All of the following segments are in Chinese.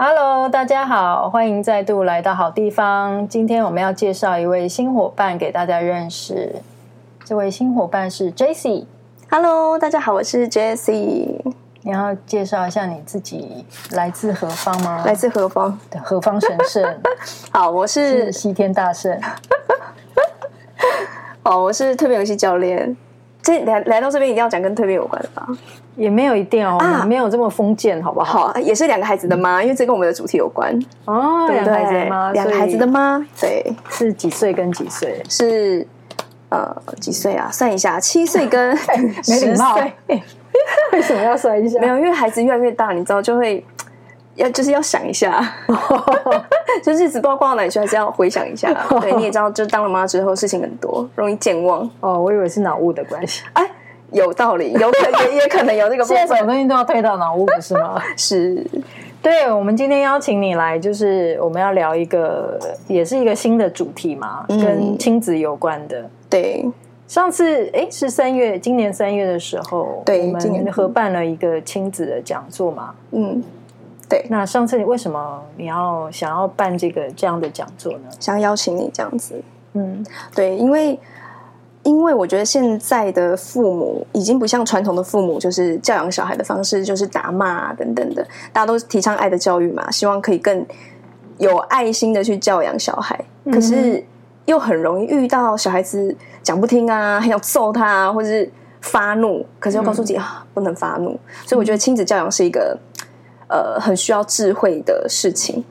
Hello，大家好，欢迎再度来到好地方。今天我们要介绍一位新伙伴给大家认识。这位新伙伴是 Jessie。Hello，大家好，我是 Jessie。你要介绍一下你自己来自何方吗？来自何方？何方神圣？好，我是，是西天大圣。好，我是蜕变游戏教练。这来来到这边一定要讲跟蜕变有关的吧？也没有一定哦，啊、没有这么封建，好不好？好，也是两个孩子的妈，因为这跟我们的主题有关哦。两个孩子的妈，两个孩子的妈，对，是几岁跟几岁？是呃几岁啊？算一下，七岁跟十 岁。没礼貌，为什么要算一下？没有，因为孩子越来越大，你知道就会。要就是要想一下，就日子不知道过到哪里去，还是要回想一下。对，你也知道，就当了妈之后，事情很多，容易健忘。哦，我以为是脑雾的关系。哎，有道理，有可 能也可能有这个部分。现在什么东西都要推到脑雾，不是吗？是。对，我们今天邀请你来，就是我们要聊一个，也是一个新的主题嘛，嗯、跟亲子有关的。对，上次哎是三月，今年三月的时候，对，我们合办了一个亲子的讲座嘛。嗯。对，那上次你为什么你要想要办这个这样的讲座呢？想邀请你这样子，嗯，对，因为因为我觉得现在的父母已经不像传统的父母，就是教养小孩的方式就是打骂啊等等的，大家都提倡爱的教育嘛，希望可以更有爱心的去教养小孩，可是又很容易遇到小孩子讲不听啊，很想揍他啊，或者是发怒，可是又告诉自己啊不能发怒，所以我觉得亲子教养是一个。呃，很需要智慧的事情，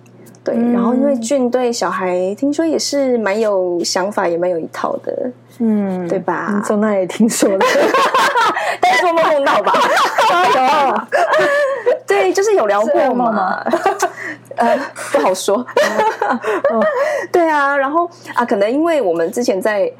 对。嗯、然后，因为俊对小孩听说也是蛮有想法，也蛮有一套的，嗯，对吧？你从那里听说的？但是做梦梦到吧？有，对，就是有聊过嘛。呃，不好说。对啊，然后啊，可能因为我们之前在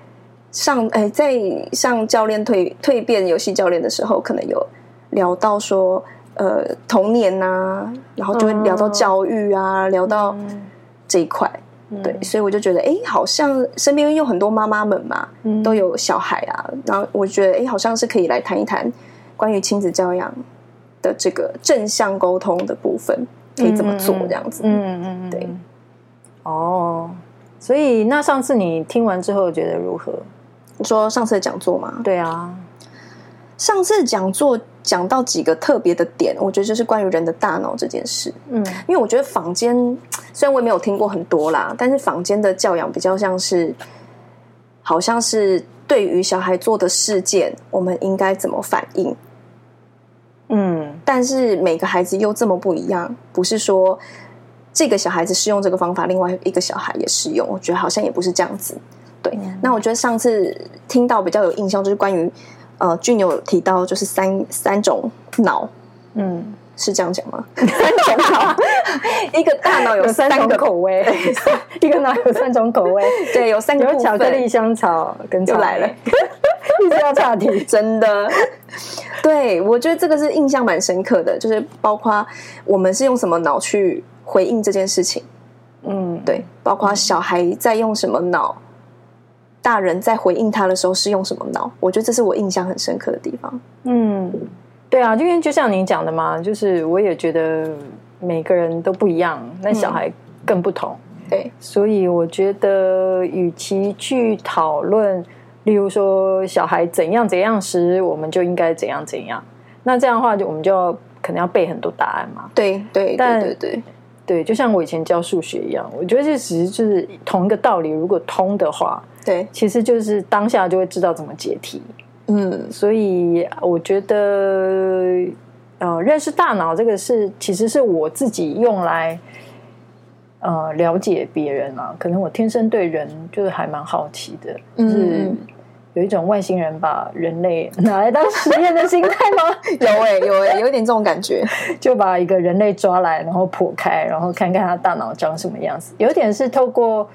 上，哎，在上教练蜕蜕变游戏教练的时候，可能有聊到说。呃，童年呐、啊，然后就会聊到教育啊，嗯、聊到这一块，嗯、对，所以我就觉得，哎，好像身边有很多妈妈们嘛，嗯、都有小孩啊，然后我觉得，哎，好像是可以来谈一谈关于亲子教养的这个正向沟通的部分，可以怎么做这样子，嗯嗯，嗯。对，哦，所以那上次你听完之后觉得如何？你说上次的讲座吗？对啊。上次讲座讲到几个特别的点，我觉得就是关于人的大脑这件事。嗯，因为我觉得坊间虽然我也没有听过很多啦，但是坊间的教养比较像是，好像是对于小孩做的事件，我们应该怎么反应？嗯，但是每个孩子又这么不一样，不是说这个小孩子适用这个方法，另外一个小孩也适用。我觉得好像也不是这样子。对，嗯，那我觉得上次听到比较有印象，就是关于。呃，俊有提到就是三三种脑，嗯，是这样讲吗？三种脑，一个大脑有三种口味，一个脑有三种口味，对，有三个有巧克力、香草跟就来了，一直要岔题，真的。对，我觉得这个是印象蛮深刻的，就是包括我们是用什么脑去回应这件事情，嗯，对，包括小孩在用什么脑。大人在回应他的时候是用什么脑？我觉得这是我印象很深刻的地方。嗯，对啊，因为就像您讲的嘛，就是我也觉得每个人都不一样，那小孩更不同。嗯、对，所以我觉得，与其去讨论，例如说小孩怎样怎样时，我们就应该怎样怎样。那这样的话，就我们就要可能要背很多答案嘛。对对，但对对对，对，就像我以前教数学一样，我觉得这其实就是同一个道理，如果通的话。对，其实就是当下就会知道怎么解题。嗯，所以我觉得，呃，认识大脑这个是，其实是我自己用来，呃，了解别人啊。可能我天生对人就是还蛮好奇的，就是有一种外星人把人类拿来当实验的心态吗？有哎、欸，有哎、欸，有一点这种感觉，就把一个人类抓来，然后剖开，然后看看他大脑长什么样子。有点是透过。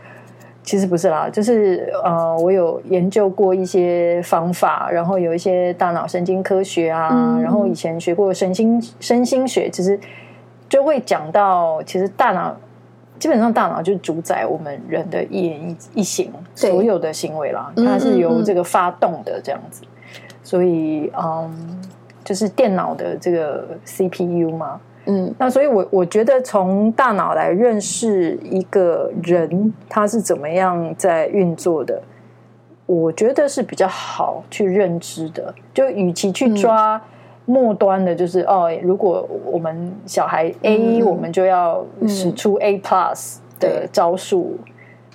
其实不是啦，就是呃，我有研究过一些方法，然后有一些大脑神经科学啊，嗯、然后以前学过神经身心学，其实就会讲到，其实大脑基本上大脑就主宰我们人的一言一一行所有的行为啦，它是由这个发动的这样子，所以嗯，就是电脑的这个 CPU 嘛。嗯，那所以我我觉得从大脑来认识一个人，他是怎么样在运作的，我觉得是比较好去认知的。就与其去抓末端的，就是、嗯、哦，如果我们小孩 A，、嗯、我们就要使出 A plus 的招数。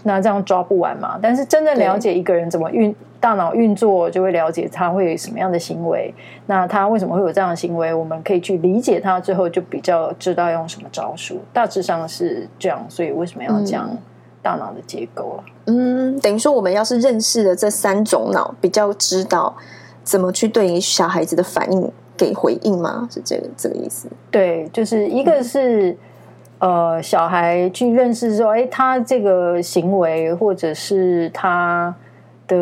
那这样抓不完嘛？但是真正了解一个人怎么运大脑运作，就会了解他会有什么样的行为。那他为什么会有这样的行为？我们可以去理解他，之后就比较知道用什么招数。大致上是这样。所以为什么要讲大脑的结构啊？嗯，等于说我们要是认识了这三种脑，比较知道怎么去对于小孩子的反应给回应吗？是这个这个意思？对，就是一个是。嗯呃，小孩去认识说，哎，他这个行为，或者是他的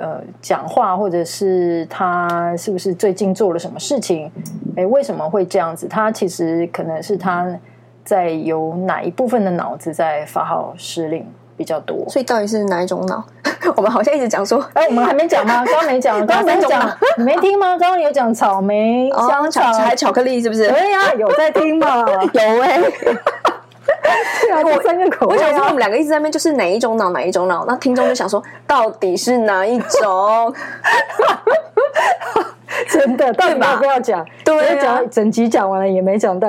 呃讲话，或者是他是不是最近做了什么事情？哎，为什么会这样子？他其实可能是他在有哪一部分的脑子在发号施令比较多。所以到底是哪一种脑？我们好像一直讲说，哎，我们还没讲吗？刚刚没讲，刚刚没讲，你没听吗？刚刚有讲草莓、香草还巧克力，是不是？对呀，有在听吗？有哎。对啊，我三个口味。我想说，我们两个一直在那边，就是哪一种脑，哪一种脑？那听众就想说，到底是哪一种？真的，到底要不要讲？对，讲整集讲完了也没讲到，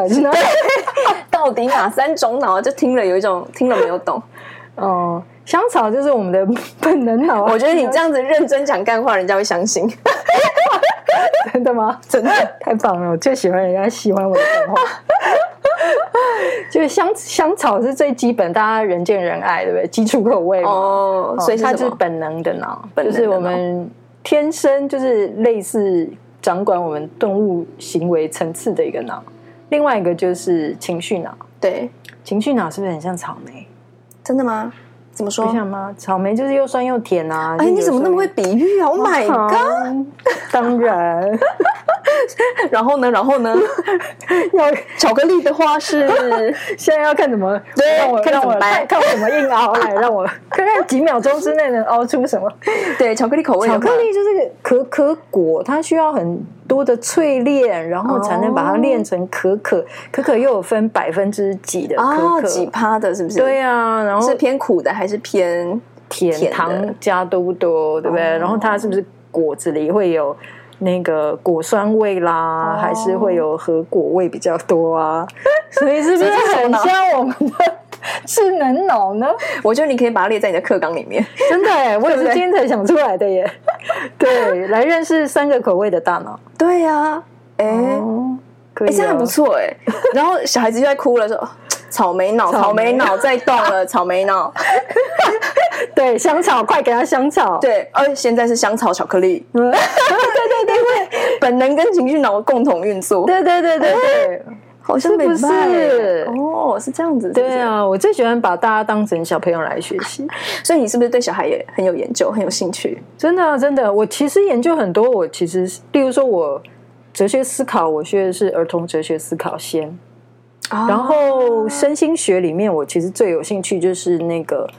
到底哪三种脑？就听了有一种听了没有懂。哦，香草就是我们的 本能脑。我觉得你这样子认真讲干话，人家会相信。真的吗？真的太棒了！我最喜欢人家喜欢我的干话。就是香香草是最基本，大家人见人爱，对不对？基础口味，哦，所以它就是本能的脑，就是我们天生就是类似掌管我们动物行为层次的一个脑。另外一个就是情绪脑，对，情绪脑是不是很像草莓？真的吗？怎么说？不想吗？草莓就是又酸又甜啊！哎，你怎么那么会比喻啊？Oh my god！当然。然后呢？然后呢？要巧克力的话是 现在要看怎么对，让我看怎么来看，看我怎么硬熬来，让我看看几秒钟之内能熬出什么。对，巧克力口味，巧克力就是可可果，它需要很多的淬炼，然后才能把它炼成可可。可可又有分百分之几的可可，哦、几趴的，是不是？对啊，然后是偏苦的还是偏甜？甜糖加多不多？对不对？哦、然后它是不是果子里会有？那个果酸味啦，还是会有核果味比较多啊，所以是不是很像我们的 智能脑呢？我觉得你可以把它列在你的课纲里面。真的哎，我也是今天才想出来的耶。对，来认识三个口味的大脑。对呀，哎，可以，这样不错哎。然后小孩子就在哭了，说。草莓脑，草莓脑在动了，草莓脑。对，香草，快给他香草。对，而现在是香草巧克力。对对对对，本能跟情绪脑共同运作。对对对对对，好像不是哦，是这样子。对啊，我最喜欢把大家当成小朋友来学习。所以你是不是对小孩也很有研究，很有兴趣？真的啊真的，我其实研究很多。我其实，例如说，我哲学思考，我学的是儿童哲学思考先。然后身心学里面，我其实最有兴趣就是那个，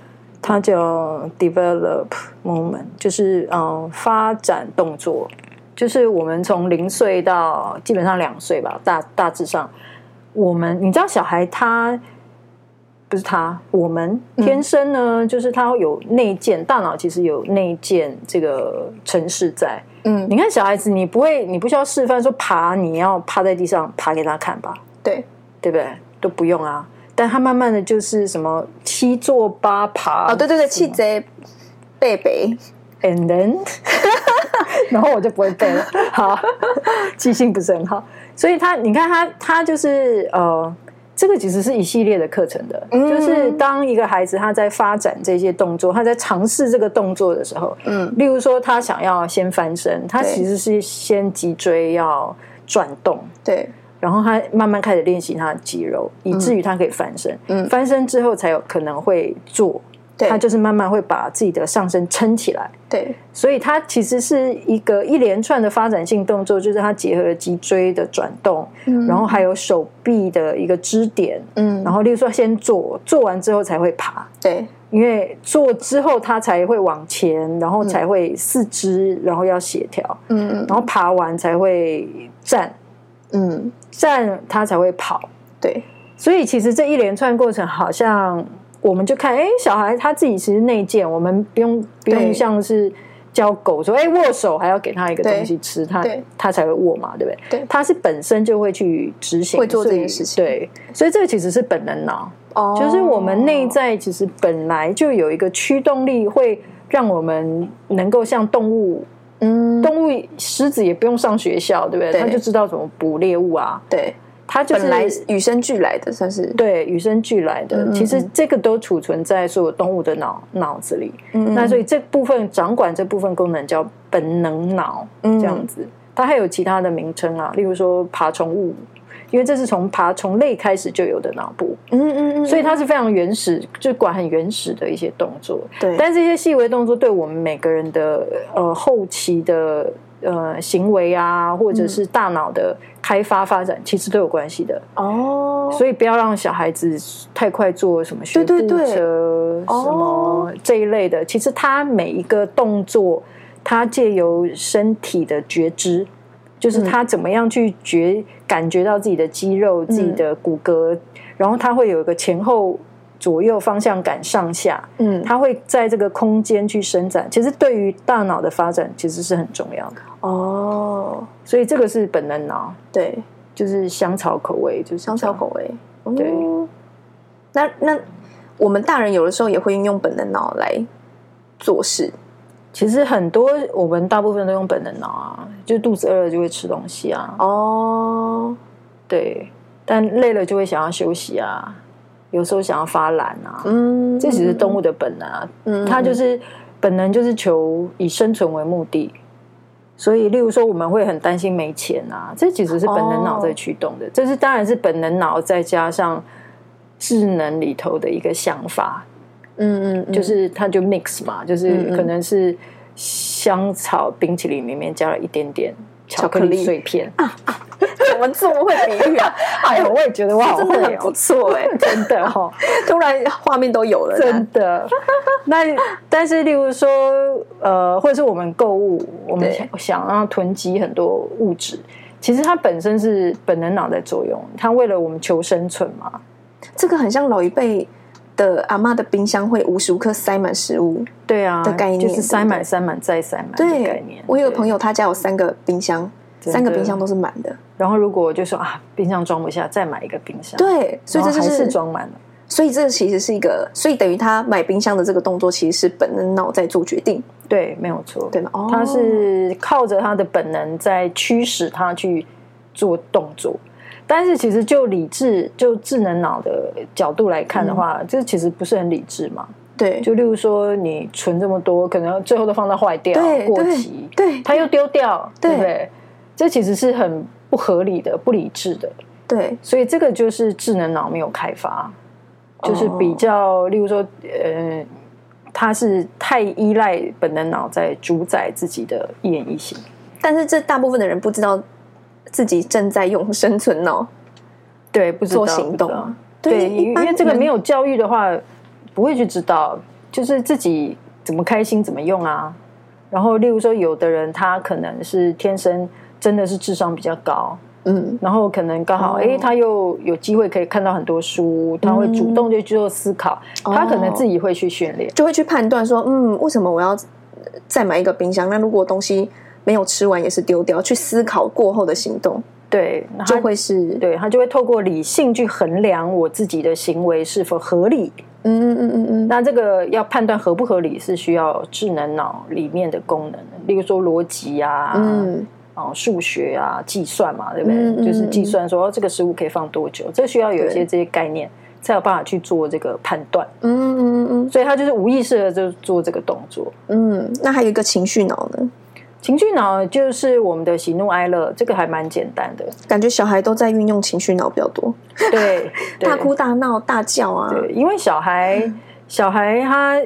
它叫 develop moment，就是嗯发展动作，就是我们从零岁到基本上两岁吧，大大致上，我们你知道小孩他不是他，我们天生呢，就是他有内建大脑，其实有内建这个程式在。嗯，你看小孩子，你不会，你不需要示范说爬，你要趴在地上爬给他看吧？对。对不对？都不用啊，但他慢慢的就是什么七坐八爬哦，对对对，七贼背背，and then，然后我就不会背了，好，记性不是很好，所以他你看他他就是呃，这个其实是一系列的课程的，嗯、就是当一个孩子他在发展这些动作，他在尝试这个动作的时候，嗯，例如说他想要先翻身，他其实是先脊椎要转动，对。然后他慢慢开始练习他的肌肉，以至于他可以翻身。嗯，翻身之后才有可能会坐。对，他就是慢慢会把自己的上身撑起来。对，所以它其实是一个一连串的发展性动作，就是它结合了脊椎的转动，嗯，然后还有手臂的一个支点，嗯，然后例如说先坐，坐完之后才会爬。对，因为坐之后它才会往前，然后才会四肢，然后要协调，嗯，然后爬完才会站。嗯，站它才会跑，对，所以其实这一连串过程，好像我们就看，哎，小孩他自己其实内建，我们不用不用像是教狗说，哎，握手还要给他一个东西吃，他他才会握嘛，对不对？对，他是本身就会去执行，会做这件事情。对，所以这个其实是本能脑，哦，就是我们内在其实本来就有一个驱动力，会让我们能够像动物。嗯，动物狮子也不用上学校，对不对？他就知道怎么捕猎物啊。对，他就是本来与生俱来的，算是对与生俱来的。其实这个都储存在所有动物的脑脑子里。嗯，那所以这部分掌管这部分功能叫本能脑，这样子。它还有其他的名称啊，例如说爬虫物。因为这是从爬虫类开始就有的脑部，嗯嗯嗯，所以它是非常原始，就管很原始的一些动作。对，但这些细微动作对我们每个人的呃后期的呃行为啊，或者是大脑的开发发展，其实都有关系的。哦，所以不要让小孩子太快做什么学步车什么这一类的。其实他每一个动作，他借由身体的觉知。就是他怎么样去觉感觉到自己的肌肉、自己的骨骼，然后他会有一个前后左右方向感上下，嗯，它会在这个空间去伸展。其实对于大脑的发展，其实是很重要的哦。所以这个是本能脑，对，就是香草口味，就是香草口味。对，那那我们大人有的时候也会运用本能脑来做事。其实很多我们大部分都用本能脑啊，就肚子饿了就会吃东西啊。哦，对，但累了就会想要休息啊，有时候想要发懒啊。嗯，这只是动物的本能啊。嗯，它就是本能，就是求以生存为目的。所以，例如说，我们会很担心没钱啊，这其实是本能脑在驱动的。这是当然是本能脑再加上智能里头的一个想法。嗯嗯，就是它就 mix 嘛，就是可能是香草冰淇淋里面加了一点点巧克力碎片啊啊！怎么这么会比喻啊？哎呀，我也觉得哇，真的很不错哎，真的哈！突然画面都有了，真的。那但是，例如说，呃，或者是我们购物，我们想想要囤积很多物质，其实它本身是本能脑在作用，它为了我们求生存嘛。这个很像老一辈。的阿妈的冰箱会无时无刻塞满食物，对啊的概念，就是塞满、塞满再塞满的概念。我有个朋友，他家有三个冰箱，三个冰箱都是满的。然后如果就说啊，冰箱装不下，再买一个冰箱。对，所以这就是装满了。所以这其实是一个，所以等于他买冰箱的这个动作，其实是本能脑在做决定。对，没有错，对吗？哦，他是靠着他的本能在驱使他去做动作。但是其实就理智、就智能脑的角度来看的话，这、嗯、其实不是很理智嘛。对，就例如说你存这么多，可能最后都放到坏掉、对过期，对，它又丢掉，对，对不对？这其实是很不合理的、不理智的。对，所以这个就是智能脑没有开发，就是比较，例如说，呃，他是太依赖本能脑在主宰自己的一言一行。但是这大部分的人不知道。自己正在用生存脑，对，不知行动，对，因为这个没有教育的话，不会去知道，就是自己怎么开心怎么用啊。然后，例如说，有的人他可能是天生真的是智商比较高，嗯，然后可能刚好哎，他又有机会可以看到很多书，他会主动就去做思考，他可能自己会去训练，就会去判断说，嗯，为什么我要再买一个冰箱？那如果东西。没有吃完也是丢掉，去思考过后的行动，对，就会是对，他就会透过理性去衡量我自己的行为是否合理。嗯嗯嗯嗯嗯。那这个要判断合不合理，是需要智能脑里面的功能，例如说逻辑啊，嗯，哦，数学啊，计算嘛，对不对？嗯嗯嗯，就是计算说这个食物可以放多久，这需要有一些这些概念，才有办法去做这个判断。嗯嗯嗯嗯。所以他就是无意识的就做这个动作。嗯，那还有一个情绪脑呢？情绪脑就是我们的喜怒哀乐，这个还蛮简单的。感觉小孩都在运用情绪脑比较多，对，大哭大闹大叫啊。对，因为小孩小孩他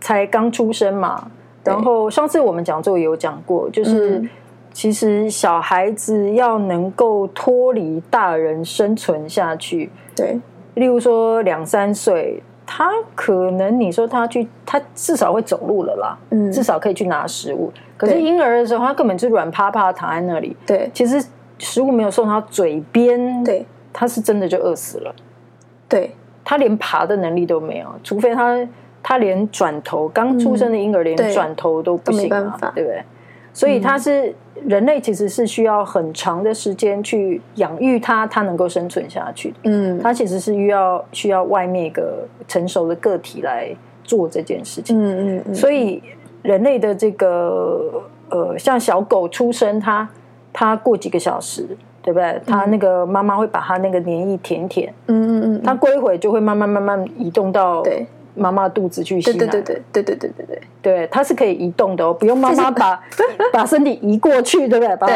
才刚出生嘛，然后上次我们讲座也有讲过，就是其实小孩子要能够脱离大人生存下去，对，例如说两三岁。他可能你说他去，他至少会走路了啦，嗯，至少可以去拿食物。可是婴儿的时候，他根本就软趴趴躺在那里。对，其实食物没有送到嘴边，对，他是真的就饿死了。对，他连爬的能力都没有，除非他他连转头刚出生的婴儿连转头都不行，对不对？所以它是、嗯、人类，其实是需要很长的时间去养育它，它能够生存下去。嗯，它其实是需要需要外面一个成熟的个体来做这件事情。嗯嗯，嗯，所以人类的这个呃，像小狗出生，它它过几个小时。对不对？它那个妈妈会把它那个粘液舔舔，嗯嗯嗯，它过一会就会慢慢慢慢移动到妈妈肚子去吸奶，对对对对对对对对对，对，它是可以移动的哦，不用妈妈把 把身体移过去，对不对？把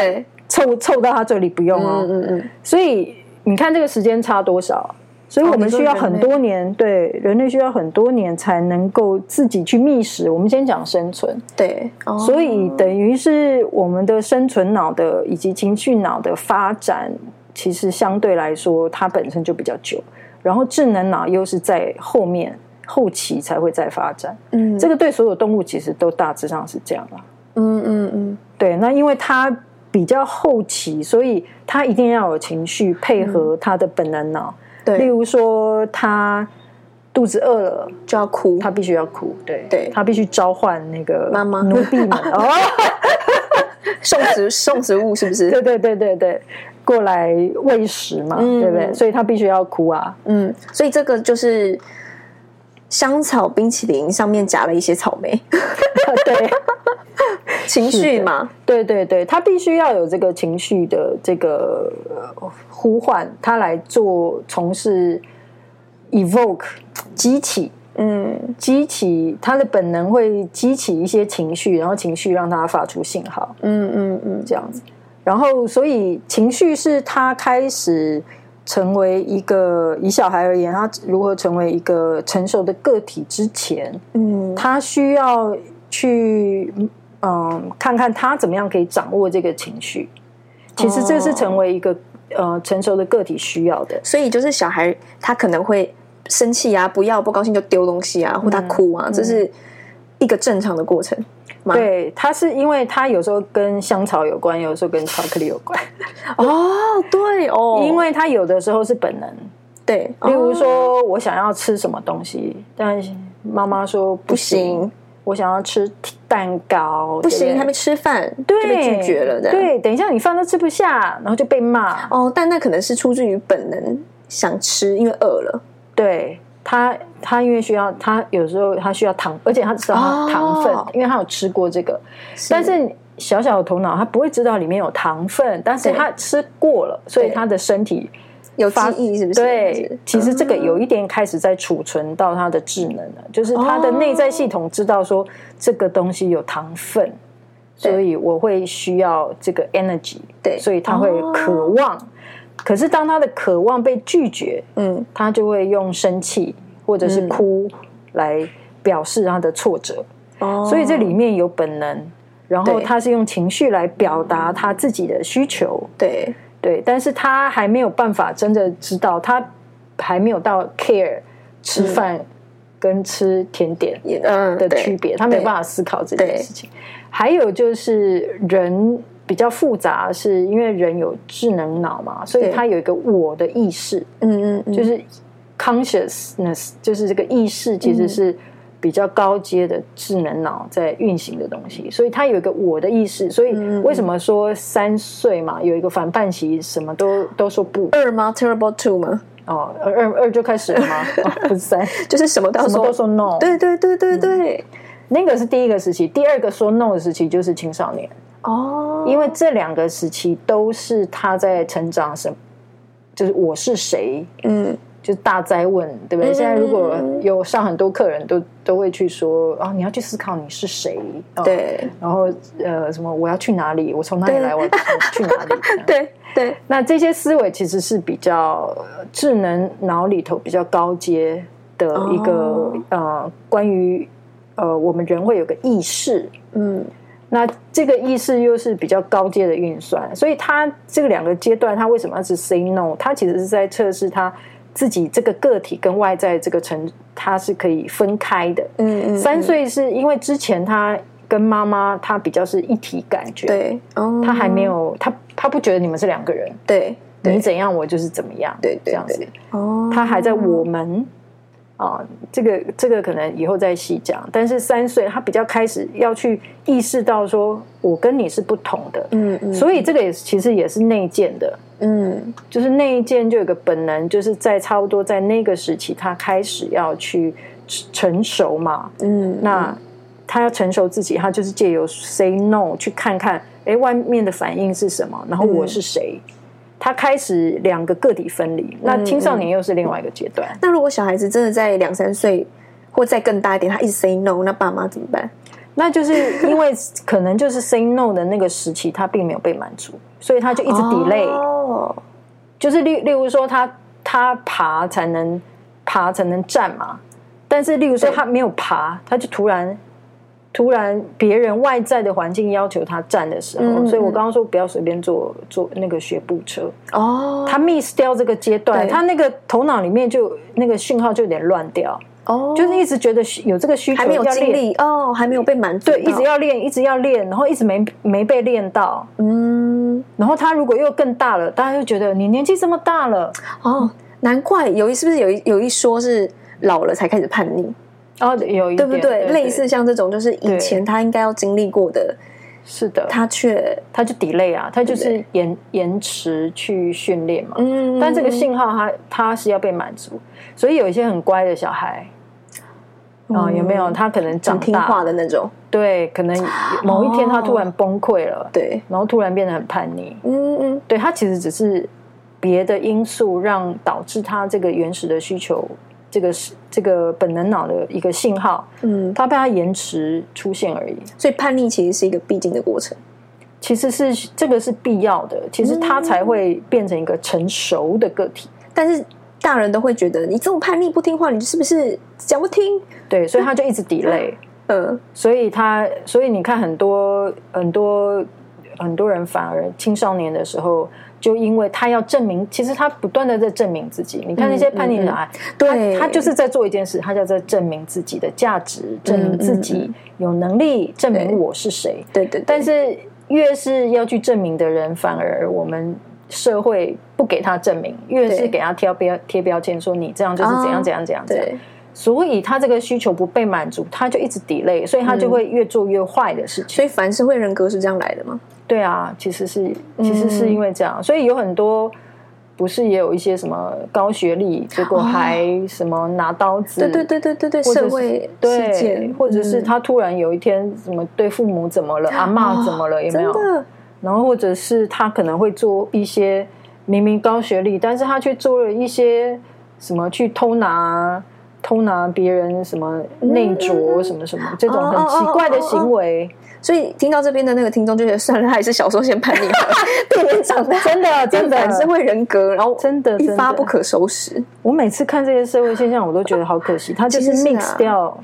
凑凑到它这里不用哦，嗯嗯，所以你看这个时间差多少？所以我们需要很多年，哦、对人类需要很多年才能够自己去觅食。我们先讲生存，对，哦、所以等于是我们的生存脑的以及情绪脑的发展，其实相对来说它本身就比较久，然后智能脑又是在后面后期才会再发展。嗯，这个对所有动物其实都大致上是这样啦。嗯嗯嗯，对，那因为它比较后期，所以它一定要有情绪配合它的本能脑。对，例如说，它肚子饿了就要哭，他必须要哭。对，对他必须召唤那个妈妈奴婢们 哦，送食送食物是不是？对对对对对，过来喂食嘛，嗯、对不对？所以他必须要哭啊。嗯，所以这个就是香草冰淇淋上面夹了一些草莓。对。情绪嘛，对对对，他必须要有这个情绪的这个呼唤，他来做从事 evoke 激起，嗯，激起他的本能会激起一些情绪，然后情绪让他发出信号，嗯嗯嗯，这样子，然后所以情绪是他开始成为一个以小孩而言，他如何成为一个成熟的个体之前，嗯，他需要去。嗯，看看他怎么样可以掌握这个情绪。其实这是成为一个、哦、呃成熟的个体需要的。所以就是小孩他可能会生气啊，不要不高兴就丢东西啊，或他哭啊，嗯、这是一个正常的过程。对，它是因为它有时候跟香草有关，有时候跟巧克力有关。哦，对哦，因为它有的时候是本能。对，例如说我想要吃什么东西，但妈妈说不行。我想要吃蛋糕，不行，还没吃饭，对，就被拒绝了。对，等一下你饭都吃不下，然后就被骂。哦，但那可能是出自于本能想吃，因为饿了。对他，他因为需要，他有时候他需要糖，而且他知道糖分，哦，因为他有吃过这个。是，但是小小的头脑，他不会知道里面有糖分，但是他吃过了，所以他的身体。有记忆是不是？对，其实这个有一点开始在储存到他的智能了，嗯、就是他的内在系统知道说这个东西有糖分，所以我会需要这个 energy，对，所以他会渴望。哦、可是当他的渴望被拒绝，嗯，他就会用生气或者是哭来表示他的挫折。哦，所以这里面有本能，然后他是用情绪来表达他自己的需求。对。对，但是他还没有办法真的知道，他还没有到 care 吃饭跟吃甜点的区别，嗯、他没有办法思考这件事情。还有就是人比较复杂，是因为人有智能脑嘛，所以他有一个我的意识，嗯嗯，就是 consciousness，就是这个意识其实是。比较高阶的智能脑在运行的东西，所以他有一个我的意识。所以为什么说三岁嘛，有一个反叛期，什么都都说不。二吗？Terrible two 吗？哦，二二就开始了吗？哦、不是三，就是什么都什么都说 no。对对对对对、嗯，那个是第一个时期，第二个说 no 的时期就是青少年。哦，因为这两个时期都是他在成长，什就是我是谁？嗯。就是大哉问，对不对？嗯、现在如果有上很多客人都都会去说啊，你要去思考你是谁，对，然后呃，什么我要去哪里？我从哪里来？我去哪里？对对。那这些思维其实是比较智能脑里头比较高阶的一个、哦、呃，关于呃，我们人会有个意识，嗯，那这个意识又是比较高阶的运算，所以他这个两个阶段，他为什么要是 say no？他其实是在测试他。自己这个个体跟外在这个层，他是可以分开的。嗯嗯，三岁是因为之前他跟妈妈，他比较是一体感觉。对，哦，他还没有，他他不觉得你们是两个人。对，你怎样我就是怎么样，对，对，对，这样子。哦，他还在我们啊，这个这个可能以后再细讲。但是三岁他比较开始要去意识到说，我跟你是不同的，嗯嗯，所以这个也其实也是内建的，嗯，就是内建就有个本能，就是在差不多在那个时期，他开始要去成熟嘛，嗯，那他要成熟自己，他就是借由 say no 去看看，哎，外面的反应是什么，然后我是谁。嗯他开始两个个体分离，那青少年又是另外一个阶段。那如果小孩子真的在两三岁或再更大一点，他一直 say no，那爸妈怎么办？那就是因为可能就是 say no 的那个时期，他并没有被满足，所以他就一直 delay。哦，就是例例如说他，他他爬才能爬才能站嘛，但是例如说他没有爬，他就突然。突然，别人外在的环境要求他站的时候，嗯、所以我刚刚说不要随便坐坐那个学步车。哦。他 miss 掉这个阶段，他那个头脑里面就那个讯号就有点乱掉。哦，就是一直觉得有这个需求还没有经历哦，还没有被满足，对，一直要练，一直要练，然后一直没没被练到，嗯，然后他如果又更大了，大家就觉得你年纪这么大了。哦，难怪有一是不是有一有一说是老了才开始叛逆。哦，有一对不对？对对类似像这种，就是以前他应该要经历过的，是的，他却他就 delay 啊，他就是延延迟去训练嘛。嗯，但这个信号他他是要被满足，所以有一些很乖的小孩啊、嗯，有没有？他可能长大听话的那种，对，可能某一天他突然崩溃了，对、哦，然后突然变得很叛逆。嗯嗯，对，他其实只是别的因素让导致他这个原始的需求。这个是这个本能脑的一个信号，嗯，它被它延迟出现而已。所以叛逆其实是一个必经的过程，其实是这个是必要的，其实它才会变成一个成熟的个体。嗯、但是大人都会觉得你这么叛逆不听话，你是不是讲不听？对，所以他就一直 delay。嗯，所以他所以你看很多很多很多人反而青少年的时候。就因为他要证明，其实他不断的在证明自己。你看那些叛逆小孩，对，他就是在做一件事，他就在证明自己的价值，证明自己有能力，证明我是谁。对对。但是越是要去证明的人，反而我们社会不给他证明，越是给他贴标贴标签，说你这样就是怎样怎样怎样怎样。所以他这个需求不被满足，他就一直 delay，所以他就会越做越坏的事情。所以反社会人格是这样来的吗？对啊，其实是其实是因为这样，嗯，所以有很多不是也有一些什么高学历，结果还什么拿刀子，对对对对对对，社会事件，或者是他突然有一天什么对父母怎么了，阿妈怎么了，有没有？然后或者是他可能会做一些明明高学历，但是他却做了一些什么去偷拿偷拿别人什么内着什么什么这种很奇怪的行为。所以听到这边的那个听众就觉得算了，还是小时候先叛逆好了，避免长大真的真的很社会人格，然后真的一发不可收拾。我每次看这些社会现象，我都觉得好可惜。他就是 mix 掉，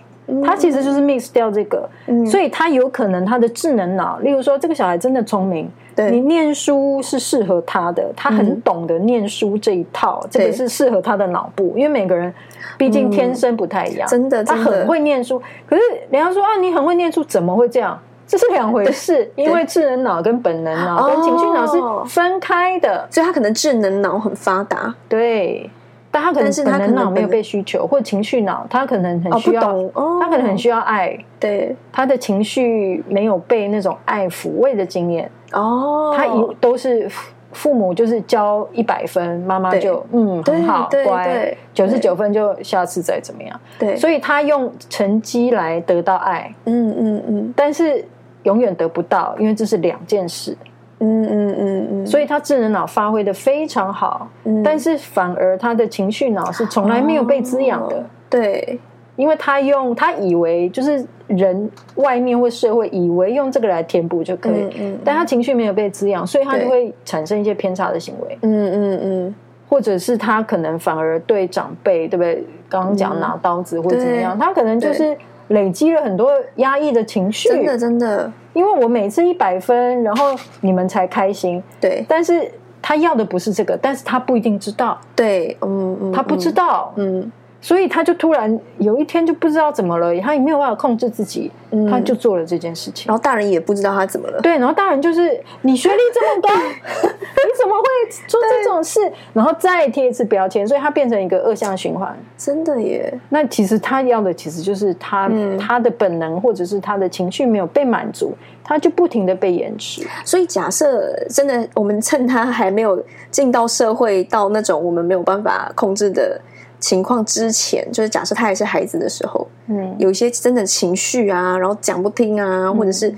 他其实就是 mix 掉这个，所以他有可能他的智能脑，例如说这个小孩真的聪明，你念书是适合他的，他很懂得念书这一套，这个是适合他的脑部，因为每个人毕竟天生不太一样，真的，他很会念书。可是人家说啊，你很会念书，怎么会这样？这是两回事，因为智能脑跟本能脑跟情绪脑是分开的，哦，所以他可能智能脑很发达，对，但他可能本能脑没有被需求，或情绪脑他可能很需要，哦，他可能很需要爱，对，他的情绪没有被那种爱抚慰的经验，哦，他一都是父母就是交一百分，妈妈就嗯很好乖，九十九分就下次再怎么样，对，所以他用成绩来得到爱，嗯嗯嗯，但是。永远得不到，因为这是两件事。嗯嗯嗯嗯，所以他智能脑发挥的非常好，嗯，但是反而他的情绪脑是从来没有被滋养的。哦。对，因为他用他以为就是人外面或社会以为用这个来填补就可以，嗯嗯，但他情绪没有被滋养，所以他就会产生一些偏差的行为。嗯嗯嗯，或者是他可能反而对长辈，对不对？刚刚讲拿刀子或者怎么样，他可能就是。累积了很多压抑的情绪，真的真的。因为我每次一百分，然后你们才开心。对，但是他要的不是这个，但是他不一定知道。对，嗯嗯，他不知道，嗯。所以他就突然有一天就不知道怎么了，他也没有办法控制自己，嗯、他就做了这件事情。然后大人也不知道他怎么了。对，然后大人就是你学历这么高，你怎么会做这种事？然后再贴一次标签，所以他变成一个恶性循环。真的耶。那其实他要的其实就是他、嗯、他的本能或者是他的情绪没有被满足，他就不停的被延迟。所以假设真的，我们趁他还没有进到社会到那种我们没有办法控制的。情况之前，就是假设他还是孩子的时候，嗯，有一些真的情绪啊，然后讲不听啊，嗯、或者是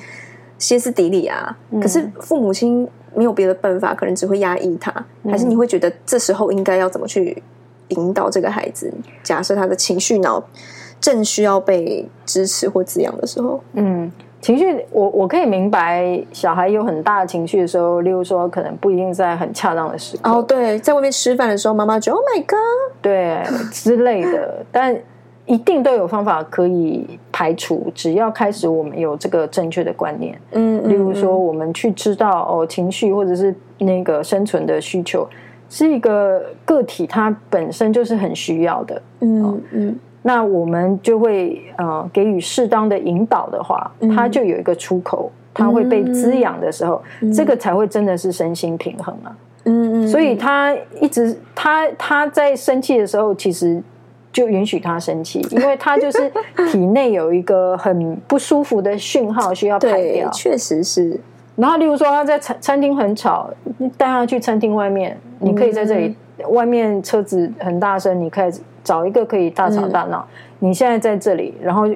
歇斯底里啊，嗯、可是父母亲没有别的办法，可能只会压抑他，嗯、还是你会觉得这时候应该要怎么去引导这个孩子？假设他的情绪脑正需要被支持或滋养的时候，嗯。情绪，我我可以明白，小孩有很大的情绪的时候，例如说，可能不一定在很恰当的时刻。哦，对，在外面吃饭的时候，妈妈就 “Oh my God”，对之类的，但一定都有方法可以排除。只要开始，我们有这个正确的观念，嗯，例如说，我们去知道哦，情绪或者是那个生存的需求，是一个个体，它本身就是很需要的，嗯嗯。嗯那我们就会呃给予适当的引导的话，它就有一个出口，它会被滋养的时候，这个才会真的是身心平衡啊。嗯嗯，所以他一直他他在生气的时候，其实就允许他生气，因为他就是 体内有一个很不舒服的讯号需要排掉。确实是。然后，例如说他在餐餐厅很吵，带他去餐厅外面，你可以在这里，外面车子很大声，你可以。找一个可以大吵大闹。嗯、你现在在这里，然后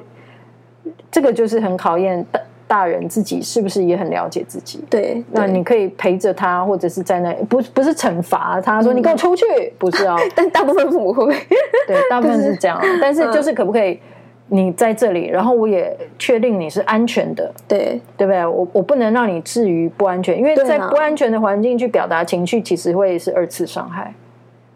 这个就是很考验大大人自己是不是也很了解自己。对，对那你可以陪着他，或者是在那不不是惩罚他说、嗯、你跟我出去，不是哦。但大部分父母会不会？对，大部分是这样。是 但是就是可不可以你在这里，然后我也确定你是安全的。对，对不对？我我不能让你置于不安全，因为在不安全的环境去表达情绪，其实会是二次伤害。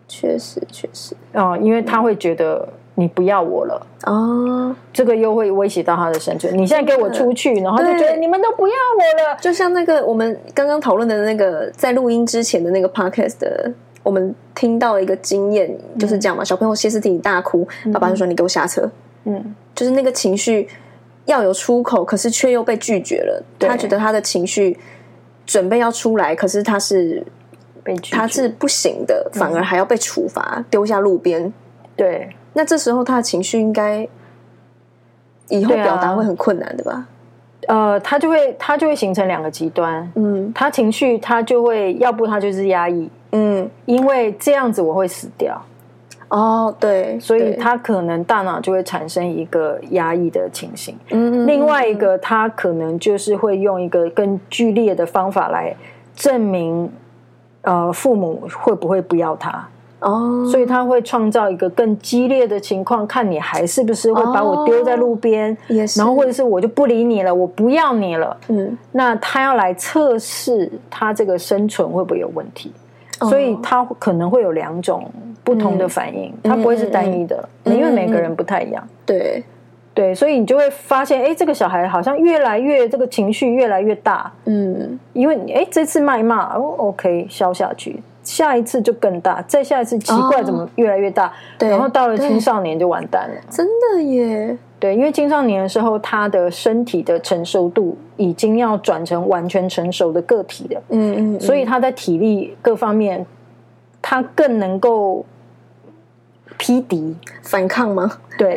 确实，确实，哦，因为他会觉得你不要我了哦，这个又会威胁到他的生存。你现在给我出去，然后就觉得你们都不要我了。就像那个我们刚刚讨论的那个，在录音之前的那个 podcast 的，我们听到一个经验，就是这样嘛。小朋友歇斯底里大哭，爸爸就说：“你给我下车。”嗯，就是那个情绪要有出口，可是却又被拒绝了。他觉得他的情绪准备要出来，可是他是。他是不行的，反而还要被处罚，丢、嗯、下路边。对，那这时候他的情绪应该以后表达会很困难的吧？啊、呃，他就会他就会形成两个极端。嗯，他情绪他就会要不他就是压抑，嗯，因为这样子我会死掉。哦，对，所以他可能大脑就会产生一个压抑的情形。嗯，另外一个他可能就是会用一个更剧烈的方法来证明。呃，父母会不会不要他？哦，所以他会创造一个更激烈的情况，看你还是不是会把我丢在路边，然后或者是我就不理你了，我不要你了。嗯，那他要来测试他这个生存会不会有问题，所以他可能会有两种不同的反应，他不会是单一的，因为每个人不太一样。对。对，所以你就会发现，哎，这个小孩好像越来越这个情绪越来越大，嗯，因为哎，这次骂一骂，哦，OK，消下去，下一次就更大，再下一次奇怪，怎么越来越大？哦、然后到了青少年就完蛋了，真的耶。对，因为青少年的时候，他的身体的成熟度已经要转成完全成熟的个体了，嗯嗯，嗯，所以他在体力各方面，他更能够。匹敌反抗吗？对，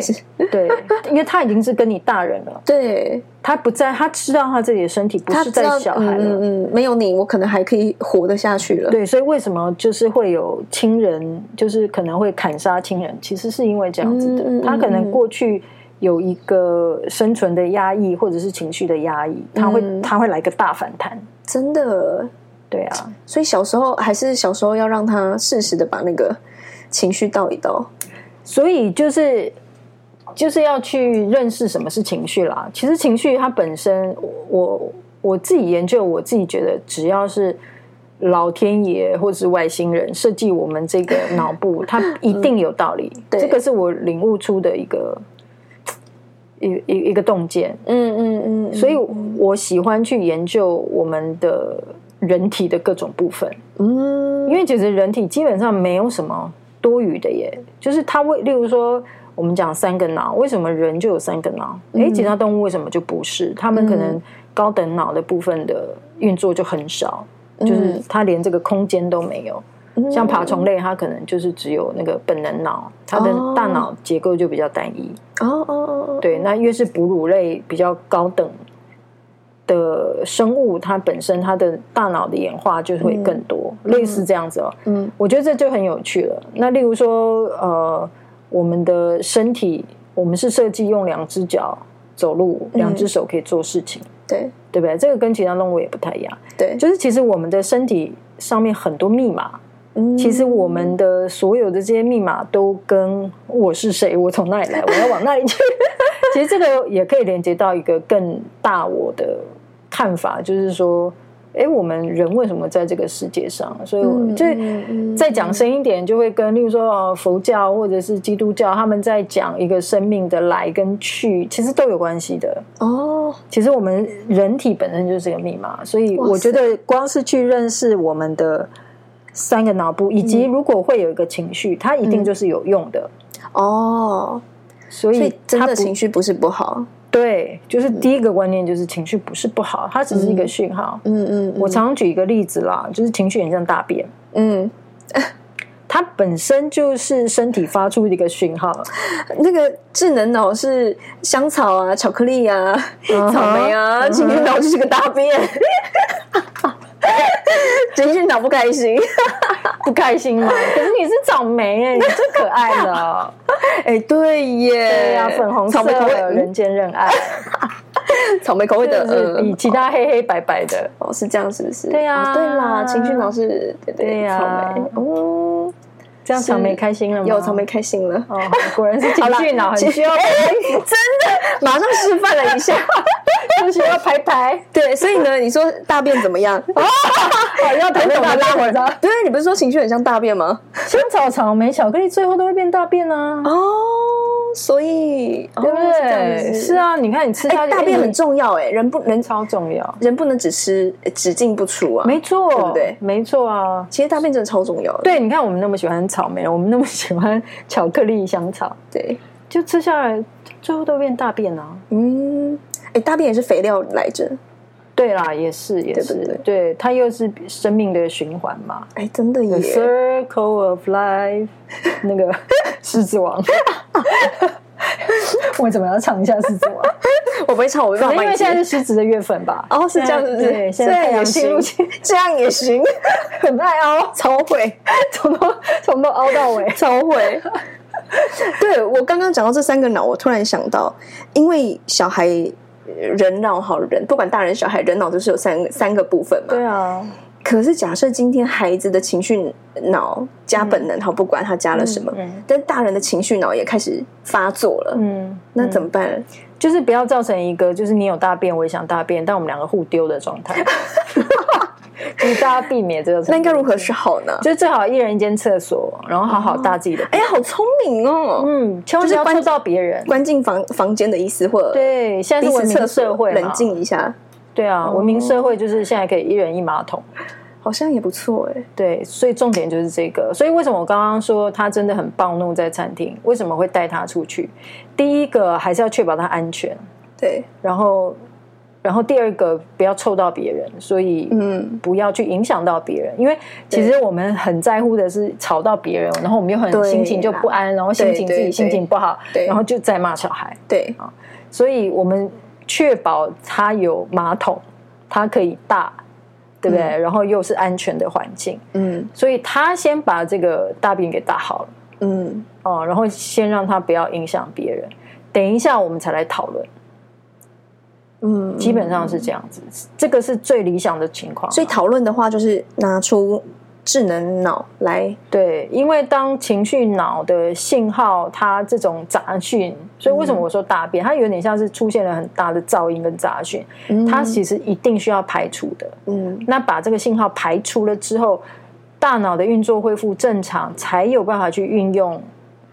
对，因为他已经是跟你大人了。对，他不在，他知道他自己的身体不是在小孩了。嗯嗯，没有你，我可能还可以活得下去了。对，所以为什么就是会有亲人，就是可能会砍杀亲人，其实是因为这样子的。他可能过去有一个生存的压抑，或者是情绪的压抑，他会、嗯、他会来个大反弹。真的，对啊。所以小时候还是小时候要让他适时的把那个。情绪倒一倒，所以就是就是要去认识什么是情绪啦。其实情绪它本身，我我自己研究，我自己觉得，只要是老天爷或者是外星人设计我们这个脑部，它一定有道理。嗯、这个是我领悟出的一个一一一个洞见。嗯嗯嗯，所以我喜欢去研究我们的人体的各种部分。嗯，因为其实人体基本上没有什么。多余的耶。就是它为，例如说，我们讲三个脑，为什么人就有三个脑？哎、嗯，其他动物为什么就不是？他们可能高等脑的部分的运作就很少，嗯、就是它连这个空间都没有。嗯、像爬虫类，它可能就是只有那个本能脑，它的大脑结构就比较单一。哦哦哦，对，那越是哺乳类比较高等的生物，它本身它的大脑的演化就会更多，嗯、类似这样子哦。嗯，我觉得这就很有趣了。那例如说，呃，我们的身体，我们是设计用两只脚走路，两只手可以做事情，对、嗯、对不对？这个跟其他动物也不太一样。对，就是其实我们的身体上面很多密码。其实我们的所有的这些密码都跟我是谁，我从哪里来，我要往哪里去。其实这个也可以连接到一个更大我的看法，就是说，哎，我们人为什么在这个世界上？所以，就再讲深一点，就会跟，例如说哦，佛教或者是基督教，他们在讲一个生命的来跟去，其实都有关系的。哦，其实我们人体本身就是这个密码，所以我觉得光是去认识我们的。三个脑部，以及如果会有一个情绪，嗯、它一定就是有用的哦。所以，所以真的情绪不是不好，对，就是第一个观念就是情绪不是不好，它只是一个讯号。嗯嗯，嗯，我常举一个例子啦，就是情绪很像大便，嗯，它本身就是身体发出一个讯号。那个智能脑是香草啊、巧克力啊、草莓啊，情绪脑就是个大便。情绪脑不开心，不开心吗？可是你是草莓哎，你最可爱了。哎，对耶，对呀，粉红色的人间认爱，草莓口味的，比其他黑黑白白的。哦，是这样是不是？对呀，对啦，情绪脑是，对呀，草莓。哦，这样草莓开心了吗？有草莓开心了，哦，果然是情绪脑，很需要，真的，马上示范了一下。不需要拍拍，对，所以呢，你说大便怎么样？哦，要等等拉回来。对，你不是说情绪很像大便吗？香草、草莓、巧克力，最后都会变大便啊！哦，所以对不对？是啊，你看你吃下去，大便很重要哎，人不人超重要，人不能只吃只进不出啊，没错，对不对？没错啊，其实大便真的超重要的。对，你看我们那么喜欢草莓，我们那么喜欢巧克力、香草，对，就吃下来，最后都变大便啊！嗯。哎，大便也是肥料来着，对啦，也是，也是，对，对，对，它又是生命的循环嘛。哎，真的耶，Circle of Life，那个 狮子王，我怎么要唱一下狮子王？我不会唱，我会唱。因为现在是狮子的月份吧？哦，是这样子，对，现在太阳进入，这样也行，很爱凹，超会，从头从头凹到尾，超会。对，我刚刚讲到这三个脑，我突然想到，因为小孩。人脑好人，不管大人小孩，人脑都是有三个三个部分嘛。对啊。可是假设今天孩子的情绪脑加本能，好，不管他加了什么，但大人的情绪脑也开始发作了。嗯，那怎么办？就是不要造成一个，就是你有大便，我也想大便，但我们两个互丢的状态。就是大家避免这个，那应该如何是好呢？就是最好一人一间厕所，然后好好搭自己的。哎呀，好聪明哦！嗯，千万不要关照别人，关进房房间的意思，或者对，现在是文明社会，冷静一下。对啊，文明社会就是现在可以一人一马桶，好像也不错哎。对，所以重点就是这个。所以为什么我刚刚说他真的很暴怒在餐厅？为什么会带他出去？第一个还是要确保他安全。对，然后。然后第二个不要臭到别人，所以嗯，不要去影响到别人，因为其实我们很在乎的是吵到别人，然后我们又很心情就不安，然后心情自己心情不好，然后就在骂小孩，对。啊，所以我们确保他有马桶，他可以大，对不对？然后又是安全的环境，嗯，所以他先把这个大便给打好了，嗯。哦，然后先让他不要影响别人，等一下我们才来讨论。嗯，基本上是这样子，这个是最理想的情况。所以讨论的话，就是拿出智能脑来。对，因为当情绪脑的信号，它这种杂讯，所以为什么我说大便，它有点像是出现了很大的噪音跟杂讯，它其实一定需要排除的。嗯，那把这个信号排除了之后，大脑的运作恢复正常，才有办法去运用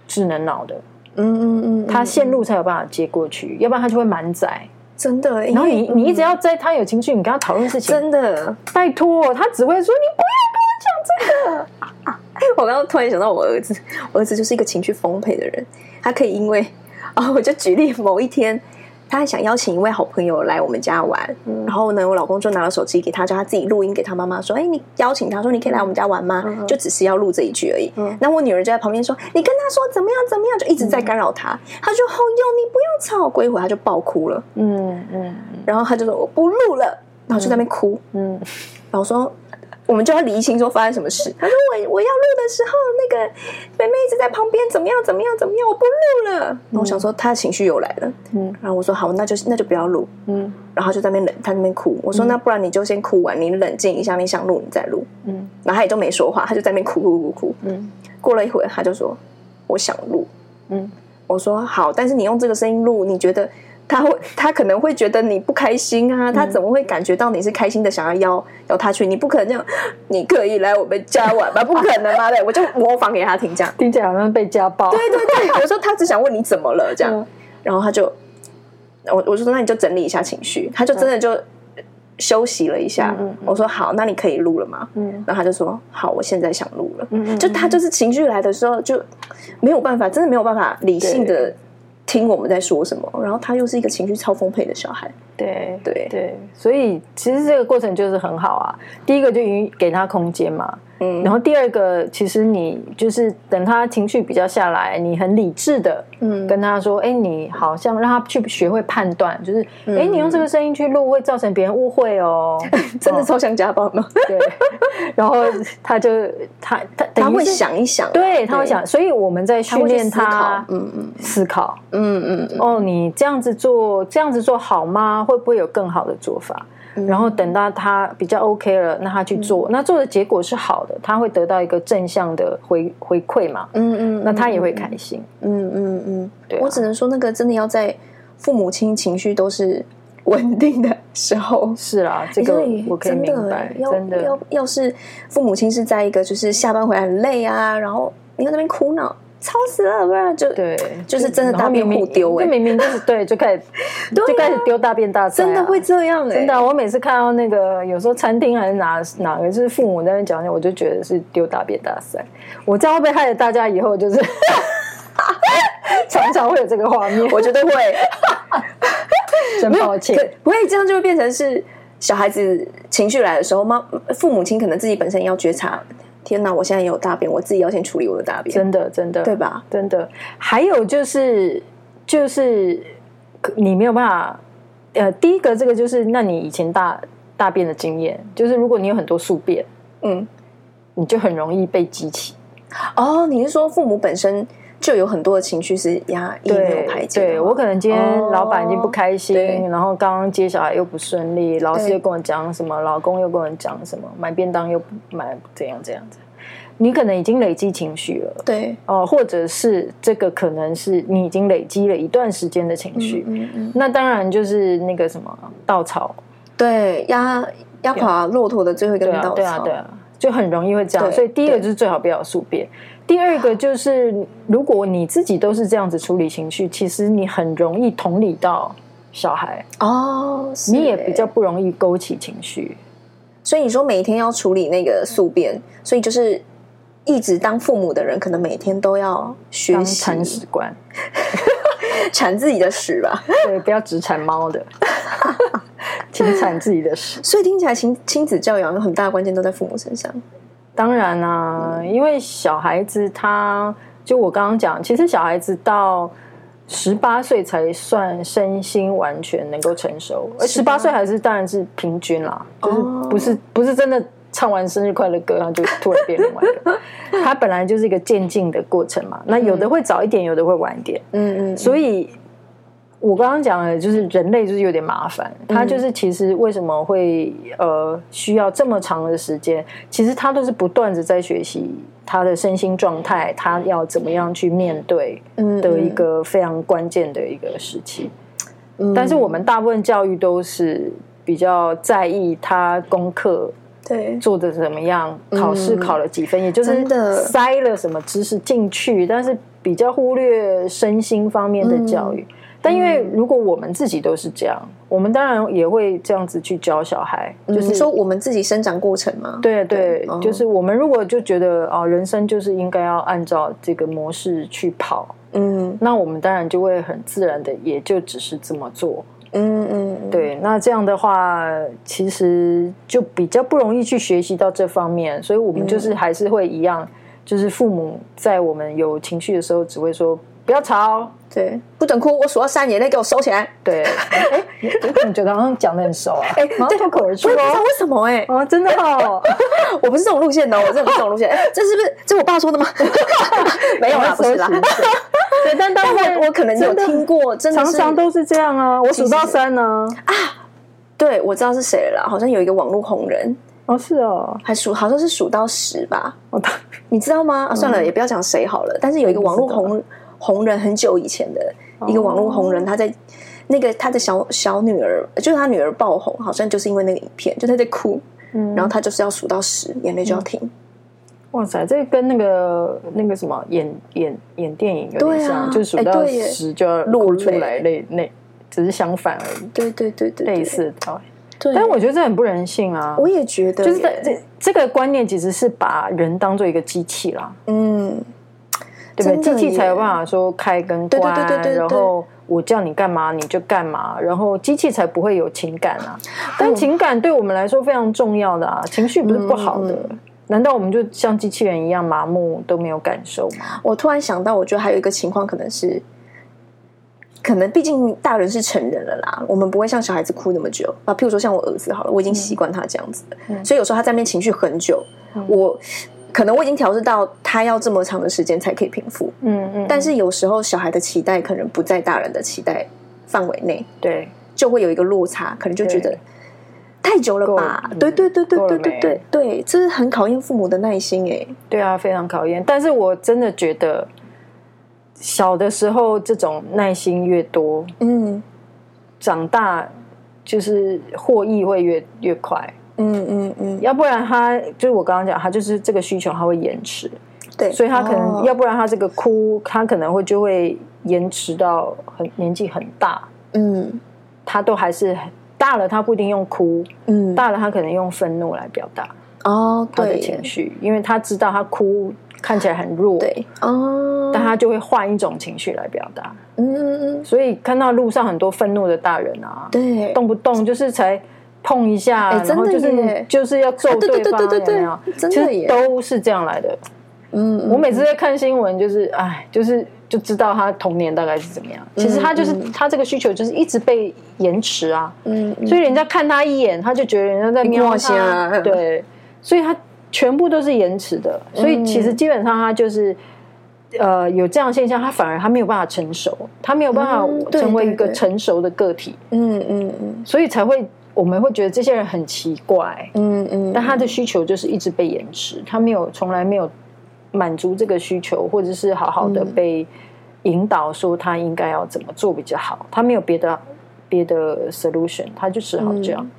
智能脑的。嗯嗯嗯，它线路才有办法接过去，要不然它就会满载。真的，然后你你一直要在他有情绪，你跟他讨论事情，真的，拜托，他只会说你不要跟我讲这个。我刚刚突然想到我儿子，我儿子就是一个情绪丰沛的人，他可以因为啊，我就举例某一天。他还想邀请一位好朋友来我们家玩，嗯、然后呢，我老公就拿了手机给他，叫他自己录音给他妈妈说：“哎，你邀请他说你可以来我们家玩吗？嗯、就只是要录这一句而已。嗯”那我女儿就在旁边说：“你跟他说怎么样怎么样，就一直在干扰他。嗯”他说：“好哟，你不要吵。”过一会他就爆哭了。嗯嗯，然后他就说：“我不录了。”然后就在那边哭。嗯，然后说。我们就要厘清说发生什么事。他说我我要录的时候，那个妹妹一直在旁边，怎么样怎么样怎么样，我不录了。然后我想说他的情绪又来了，嗯，然后我说好，那就那就不要录，嗯，然后就在那边冷，他在那边哭。我说那不然你就先哭完，你冷静一下，你想录你再录，嗯，然后他也就没说话，他就在那边哭哭哭哭，嗯，过了一会儿他就说我想录，嗯，我说好，但是你用这个声音录，你觉得？他会，他可能会觉得你不开心啊。他怎么会感觉到你是开心的，想要邀邀他去？你不可能这样，你可以来我们家玩吧？不可能嘛？对，我就模仿给他听，这样听起来好像被家暴。对对对，有时候他只想问你怎么了，这样，然后他就，我我就说那你就整理一下情绪，他就真的就休息了一下。我说好，那你可以录了吗？嗯，然后他就说好，我现在想录了。嗯，就他就是情绪来的时候就没有办法，真的没有办法理性的。听我们在说什么，然后他又是一个情绪超丰沛的小孩，对对对，所以其实这个过程就是很好啊。第一个就给他空间嘛。嗯，然后第二个，其实你就是等他情绪比较下来，你很理智的，嗯，跟他说，哎，你好像让他去学会判断，就是，哎，你用这个声音去录会造成别人误会哦，真的超像家暴吗？对，然后他就他他他会想一想，对，他会想，所以我们在训练他，嗯嗯，思考，嗯嗯，哦，你这样子做，这样子做好吗？会不会有更好的做法？然后等到他比较 OK 了，那他去做，嗯、那做的结果是好的，他会得到一个正向的回回馈嘛？嗯嗯，那他也会开心。嗯嗯嗯，对、啊。我只能说，那个真的要在父母亲情绪都是稳定的时候。是啦，这个我可以明白。真的，要要是父母亲是在一个就是下班回来很累啊，然后你在那边哭闹。吵死了，不然就对，就是真的大便互丢哎，明明就是对，就开始 就开始丢大便大赛，真的会这样哎，真的，我每次看到那个有时候餐厅还是哪哪个就是父母在那边讲，我就觉得是丢大便大赛。我这样会不会害了大家以后就是 常常会有这个画面？我觉得会，真抱歉，不会这样就会变成是小孩子情绪来的时候，妈父母亲可能自己本身也要觉察。天哪！我现在也有大便，我自己要先处理我的大便。真的，真的，对吧？真的。还有就是，就是你没有办法。呃，第一个，这个就是，那你以前大大便的经验，就是如果你有很多宿便，嗯，你就很容易被激起。哦，你是说父母本身就有很多的情绪是压抑没有排解？对，我可能今天老板已经不开心，哦、然后刚刚接小孩又不顺利，老师又跟我讲什么，老公又跟我讲什么，买便当又不买，怎样这样子，你可能已经累积情绪了，对。哦、呃，或者是这个可能是你已经累积了一段时间的情绪，嗯嗯嗯，那当然就是那个什么稻草，对，压压垮骆驼的最后一根稻草，对啊，对啊，就很容易会这样，所以第一个就是最好不要宿便。第二个就是，如果你自己都是这样子处理情绪，其实你很容易同理到小孩哦，你也比较不容易勾起情绪。所以你说每天要处理那个宿便，所以就是一直当父母的人，可能每天都要学习铲屎官，铲自己的屎吧？对，不要只铲猫的，请铲自己的屎。所以听起来亲亲子教养有很大的关键都在父母身上。当然啦、啊，因为小孩子他，就我刚刚讲，其实小孩子到十八岁才算身心完全能够成熟，而十八岁还是当然是平均啦，就是不是不是真的唱完生日快乐歌，然后就突然变另外一个，他本来就是一个渐进的过程嘛。那有的会早一点，有的会晚一点，嗯嗯，所以。我刚刚讲的，就是人类就是有点麻烦，他就是其实为什么会呃需要这么长的时间？其实他都是不断的在学习他的身心状态，他要怎么样去面对的一个非常关键的一个时期。但是我们大部分教育都是比较在意他功课对做的怎么样，考试考了几分，也就是塞了什么知识进去，但是。比较忽略身心方面的教育。嗯、但因为如果我们自己都是这样，我们当然也会这样子去教小孩。就是、嗯、说我们自己生长过程嘛。对对，对就是我们如果就觉得啊，人生就是应该要按照这个模式去跑，嗯，那我们当然就会很自然的，也就只是这么做。嗯嗯，对，那这样的话，其实就比较不容易去学习到这方面，所以我们就是还是会一样，就是父母在我们有情绪的时候，只会说不要吵，对，不准哭，我数到三，眼泪给我收起来。对，哎，你觉得好像讲的很熟啊？哎，脱口而出，我不知道为什么哎，哦，真的哦，我不是这种路线的，我真的不是这种路线，这是不是这是我爸说的吗？没有啦，不是啦。对，但当我我可能有听过，真的常常都是这样啊。我数到三呢啊，对，我知道是谁了，好像有一个网络红人哦，是哦，还数好像是数到十吧。你知道吗？算了，也不要讲谁好了。但是有一个网络红红人，很久以前的一个网络红人，他在那个他的小小女儿，就是他女儿爆红，好像就是因为那个影片，就他在哭，然后他就是要数到十，眼泪就要停。哇塞，这跟那个那个什么演演演电影有点像，啊、就数到十就要露出来，那那只是相反而已。对对对对，类似的。对，但我觉得这很不人性啊！我也觉得，就是这这个观念其实是把人当做一个机器啦。嗯，对不对？机器才有办法说开跟关，对对对对对，然后我叫你干嘛你就干嘛，然后机器才不会有情感啊。但情感对我们来说非常重要的啊，情绪不是不好的。嗯难道我们就像机器人一样麻木都没有感受吗？我突然想到，我觉得还有一个情况可能是，可能毕竟大人是成人了啦，我们不会像小孩子哭那么久啊。譬如说像我儿子好了，我已经习惯他这样子所以有时候他在那边情绪很久，嗯、我可能我已经调试到他要这么长的时间才可以平复。嗯嗯。但是有时候小孩的期待可能不在大人的期待范围内，对，就会有一个落差，可能就觉得。太久了吧？对对对对对对对对，这是很考验父母的耐心哎。对啊，非常考验。但是我真的觉得，小的时候这种耐心越多，嗯，长大就是获益会越越快。嗯嗯嗯，要不然他就是我刚刚讲，他就是这个需求他会延迟，对，所以他可能要不然他这个哭，他可能会就会延迟到很年纪很大，嗯，他都还是很。大了，他不一定用哭，嗯，大了他可能用愤怒来表达哦，他的情绪，因为他知道他哭看起来很弱，对。哦，但他就会换一种情绪来表达，嗯，所以看到路上很多愤怒的大人啊，对，动不动就是才碰一下，然后就是就是要揍对方，有没有？其实都是这样来的，嗯，我每次在看新闻，就是哎，就是。就知道他童年大概是怎么样。其实他就是他这个需求就是一直被延迟啊，嗯，嗯，所以人家看他一眼，他就觉得人家在瞄他，对，所以他全部都是延迟的。所以其实基本上他就是呃有这样现象，他反而他没有办法成熟，他没有办法成为一个成熟的个体，嗯嗯嗯，所以才会我们会觉得这些人很奇怪，嗯嗯，但他的需求就是一直被延迟，他没有从来没有。满足这个需求，或者是好好的被引导，说他应该要怎么做比较好。他没有别的别的 solution，他就只好这样，嗯、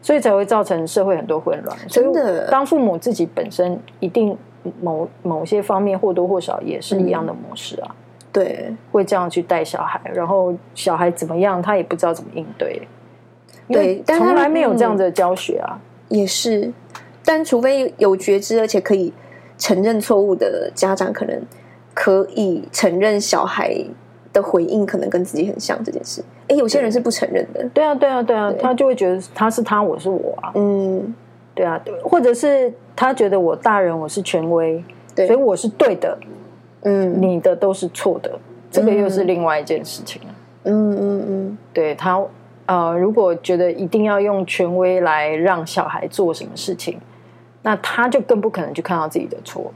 所以才会造成社会很多混乱。真的，当父母自己本身一定某某些方面或多或少也是一样的模式啊。对、嗯，会这样去带小孩，然后小孩怎么样，他也不知道怎么应对。对，从来没有这样的教学啊。也是，但除非有觉知，而且可以。承认错误的家长可能可以承认小孩的回应可能跟自己很像这件事。哎，有些人是不承认的。对啊，对啊，对啊，他就会觉得他是他，我是我啊。嗯，对啊，对，或者是他觉得我大人，我是权威，所以我是对的。嗯，你的都是错的，这个又是另外一件事情了。嗯嗯嗯，对他呃，如果觉得一定要用权威来让小孩做什么事情。那他就更不可能去看到自己的错，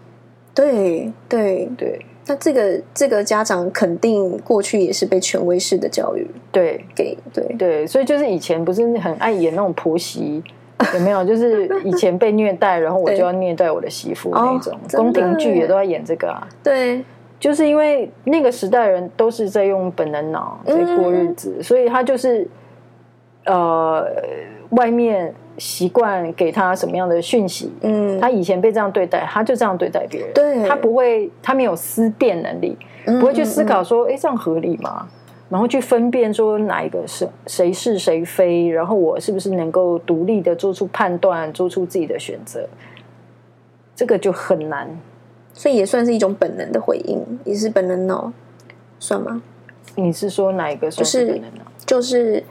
对对对。那这个这个家长肯定过去也是被权威式的教育，对，给对对，所以就是以前不是很爱演那种婆媳，有没有？就是以前被虐待，然后我就要虐待我的媳妇那种宫廷剧也都在演这个啊。对，就是因为那个时代人都是在用本能脑在过日子，所以他就是呃外面。习惯给他什么样的讯息，嗯，他以前被这样对待，他就这样对待别人，对，他不会，他没有思辨能力，不会去思考说，哎，这样合理吗？然后去分辨说哪一个是谁是谁非，然后我是不是能够独立的做出判断，做出自己的选择，这个就很难，所以也算是一种本能的回应，也是本能哦，算吗？你是说哪一个算是本能脑？就是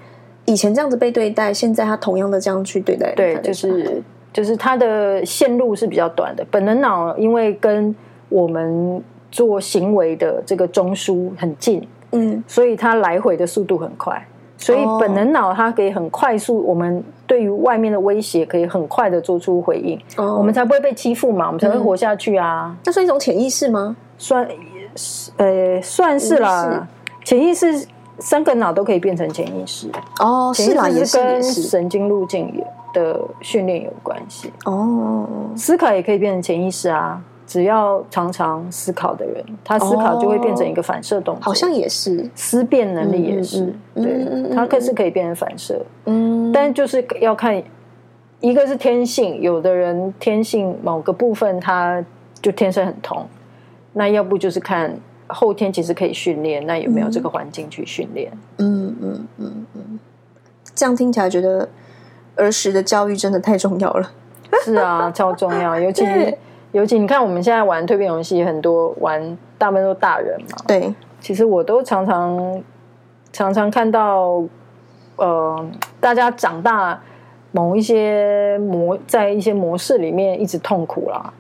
以前这样子被对待，现在他同样的这样去对待，对，就是就是他的线路是比较短的。本能脑因为跟我们做行为的这个中枢很近。嗯，所以它来回的速度很快，所以本能脑它可以很快速，我们对于外面的威胁可以很快的做出回应，哦，我们才不会被欺负嘛，我们才会活下去啊。那算一种潜意识吗？算，呃，算是啦。潜意识三个脑都可以变成潜意识。哦，潜意识跟神经路径的训练有关系。哦，思考也可以变成潜意识啊。只要常常思考的人，他思考就会变成一个反射动作，好像也是。思辨能力也是，对，他可是可以变成反射，嗯，但就是要看，一个是天性，有的人天性某个部分他就天生很通，那要不就是看后天其实可以训练，那有没有这个环境去训练？嗯嗯嗯嗯，这样听起来觉得儿时的教育真的太重要了，是啊，超重要，尤其。尤其你看，我们现在玩蜕变游戏，很多玩大部分都大人嘛。对，其实我都常常常常看到，呃，大家长大某一些模，在一些模式里面一直痛苦啦。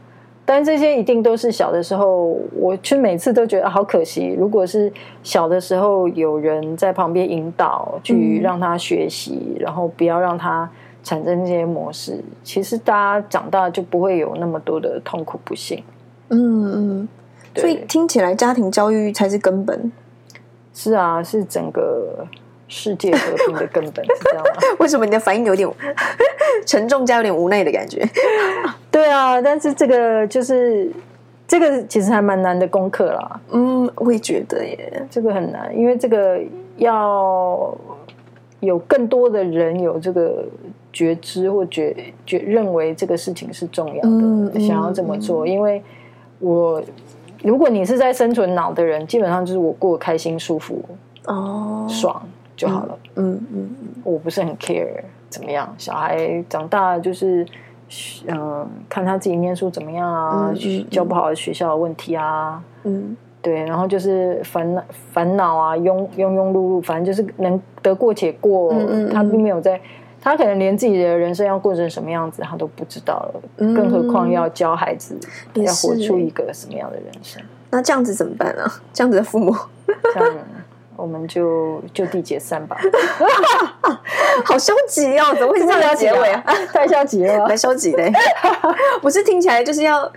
但这些一定都是小的时候，我其实每次都觉得好可惜。如果是小的时候有人在旁边引导，去让他学习，嗯、然后不要让他。产生这些模式，其实大家长大就不会有那么多的痛苦不幸。嗯嗯，所以听起来家庭教育才是根本。是啊，是整个世界和平的根本，你知道吗？为什么你的反应有点 沉重加有点无奈的感觉？对啊，但是这个就是这个其实还蛮难的功课啦。嗯，我也觉得耶，这个很难，因为这个要有更多的人有这个。觉知或觉觉认为这个事情是重要的，嗯、想要这么做，嗯、因为我如果你是在生存脑的人，基本上就是我过开心、舒服、哦，爽就好了。嗯嗯，我不是很 care 怎么样，小孩长大就是嗯、呃，看他自己念书怎么样啊，嗯、教不好的学校的问题啊，嗯，对，然后就是烦恼烦恼啊，庸庸庸碌碌，反正就是能得过且过，他并没有在。他可能连自己的人生要过成什么样子，他都不知道了，嗯、更何况要教孩子要活出一个什么样的人生？那这样子怎么办呢？这样子的父母，这样我们就就地解散吧。好消极哦，怎么会是这样的结尾啊？太消极了，蛮消极的。不是听起来就是要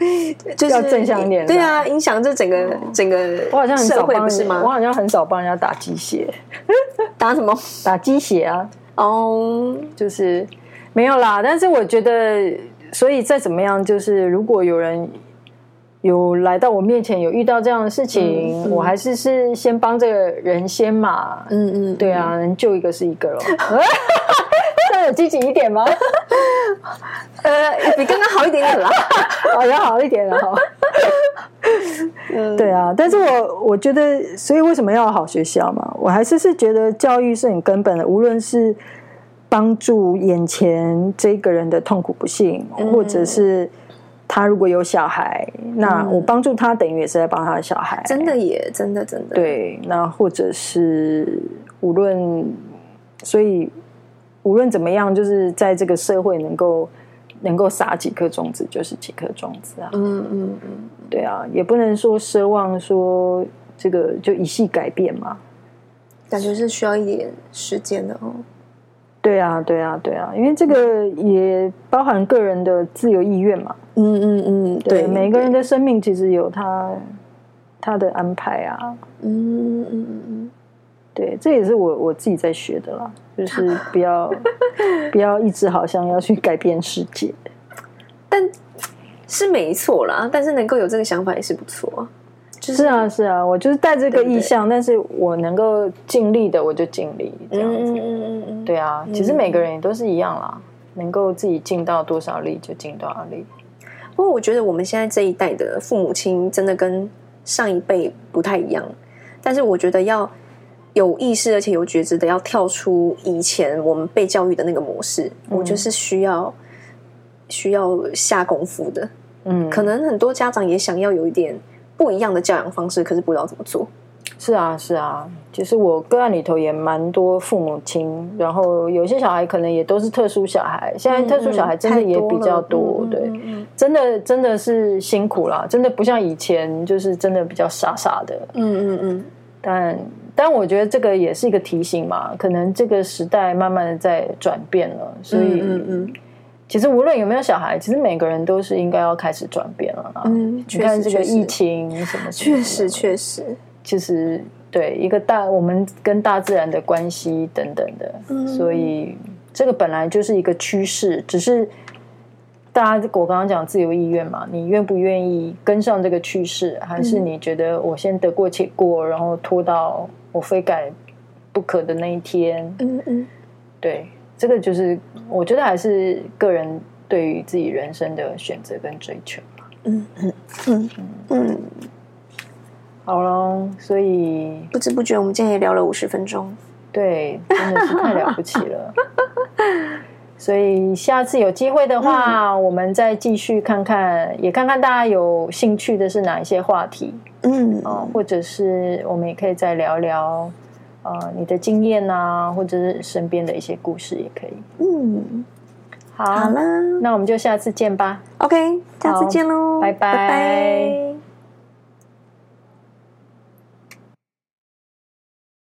就是要正向一点，对啊，影响这整个、哦、整个我好像很少帮不是吗？我好像很少帮人家打鸡血，打什么？打鸡血啊。哦，就是没有啦，但是我觉得，所以再怎么样，就是如果有人有来到我面前，有遇到这样的事情，嗯嗯、我还是是先帮这个人先嘛，嗯嗯，嗯对啊，能救一个是一个喽。那有积极一点吗？呃，比刚刚好一点点啦，好像好一点了哈。嗯，对啊，但是我我觉得，所以为什么要好学校嘛？我还是是觉得教育是很根本的，无论是帮助眼前这个人的痛苦不幸，嗯、或者是他如果有小孩，那我帮助他等于也是在帮他的小孩，真的也，真的真的。对，那或者是无论，所以无论怎么样，就是在这个社会能够。能够撒几颗种子就是几颗种子啊，嗯嗯嗯，对啊，也不能说奢望说这个就一系改变嘛，感觉是需要一点时间的哦。对啊，对啊，对啊，因为这个也包含个人的自由意愿嘛。嗯嗯嗯，对，对每个人的生命其实有他他的安排啊。嗯嗯嗯嗯。对，这也是我我自己在学的啦，就是不要 不要一直好像要去改变世界，但是没错啦。但是能够有这个想法也是不错，就是，是啊是啊，我就是带这个意向，但是我能够尽力的我就尽力这样子。嗯嗯嗯嗯，对啊，其实每个人也都是一样啦。能够自己尽到多少力就尽多少力。不过我觉得我们现在这一代的父母亲真的跟上一辈不太一样，但是我觉得要有意识而且有觉知的要跳出以前我们被教育的那个模式，嗯、我就是需要需要下功夫的。嗯，可能很多家长也想要有一点不一样的教养方式，可是不知道怎么做。是啊，是啊，其实我个案里头也蛮多父母亲，然后有些小孩可能也都是特殊小孩。现在特殊小孩真的也比较多，对，真的真的是辛苦啦，真的不像以前，就是真的比较傻傻的。嗯嗯嗯。但但我觉得这个也是一个提醒嘛，可能这个时代慢慢的在转变了，所以嗯嗯。其实无论有没有小孩，其实每个人都是应该要开始转变了。嗯，你看这个疫情什么，确实确实。其实，对一个大，我们跟大自然的关系等等的，嗯、所以这个本来就是一个趋势，只是大家我刚刚讲自由意愿嘛，你愿不愿意跟上这个趋势，还是你觉得我先得过且过，然后拖到我非改不可的那一天？嗯嗯，对，这个就是我觉得还是个人对于自己人生的选择跟追求嘛。嗯嗯嗯嗯。嗯好喽，所以不知不觉我们今天也聊了五十分钟，对，真的是太了不起了。所以下次有机会的话，嗯、我们再继续看看，也看看大家有兴趣的是哪一些话题，嗯，哦，或者是我们也可以再聊聊，呃，你的经验啊，或者是身边的一些故事也可以。嗯，好，好啦，那我们就下次见吧。OK，下次见喽，拜拜。拜拜。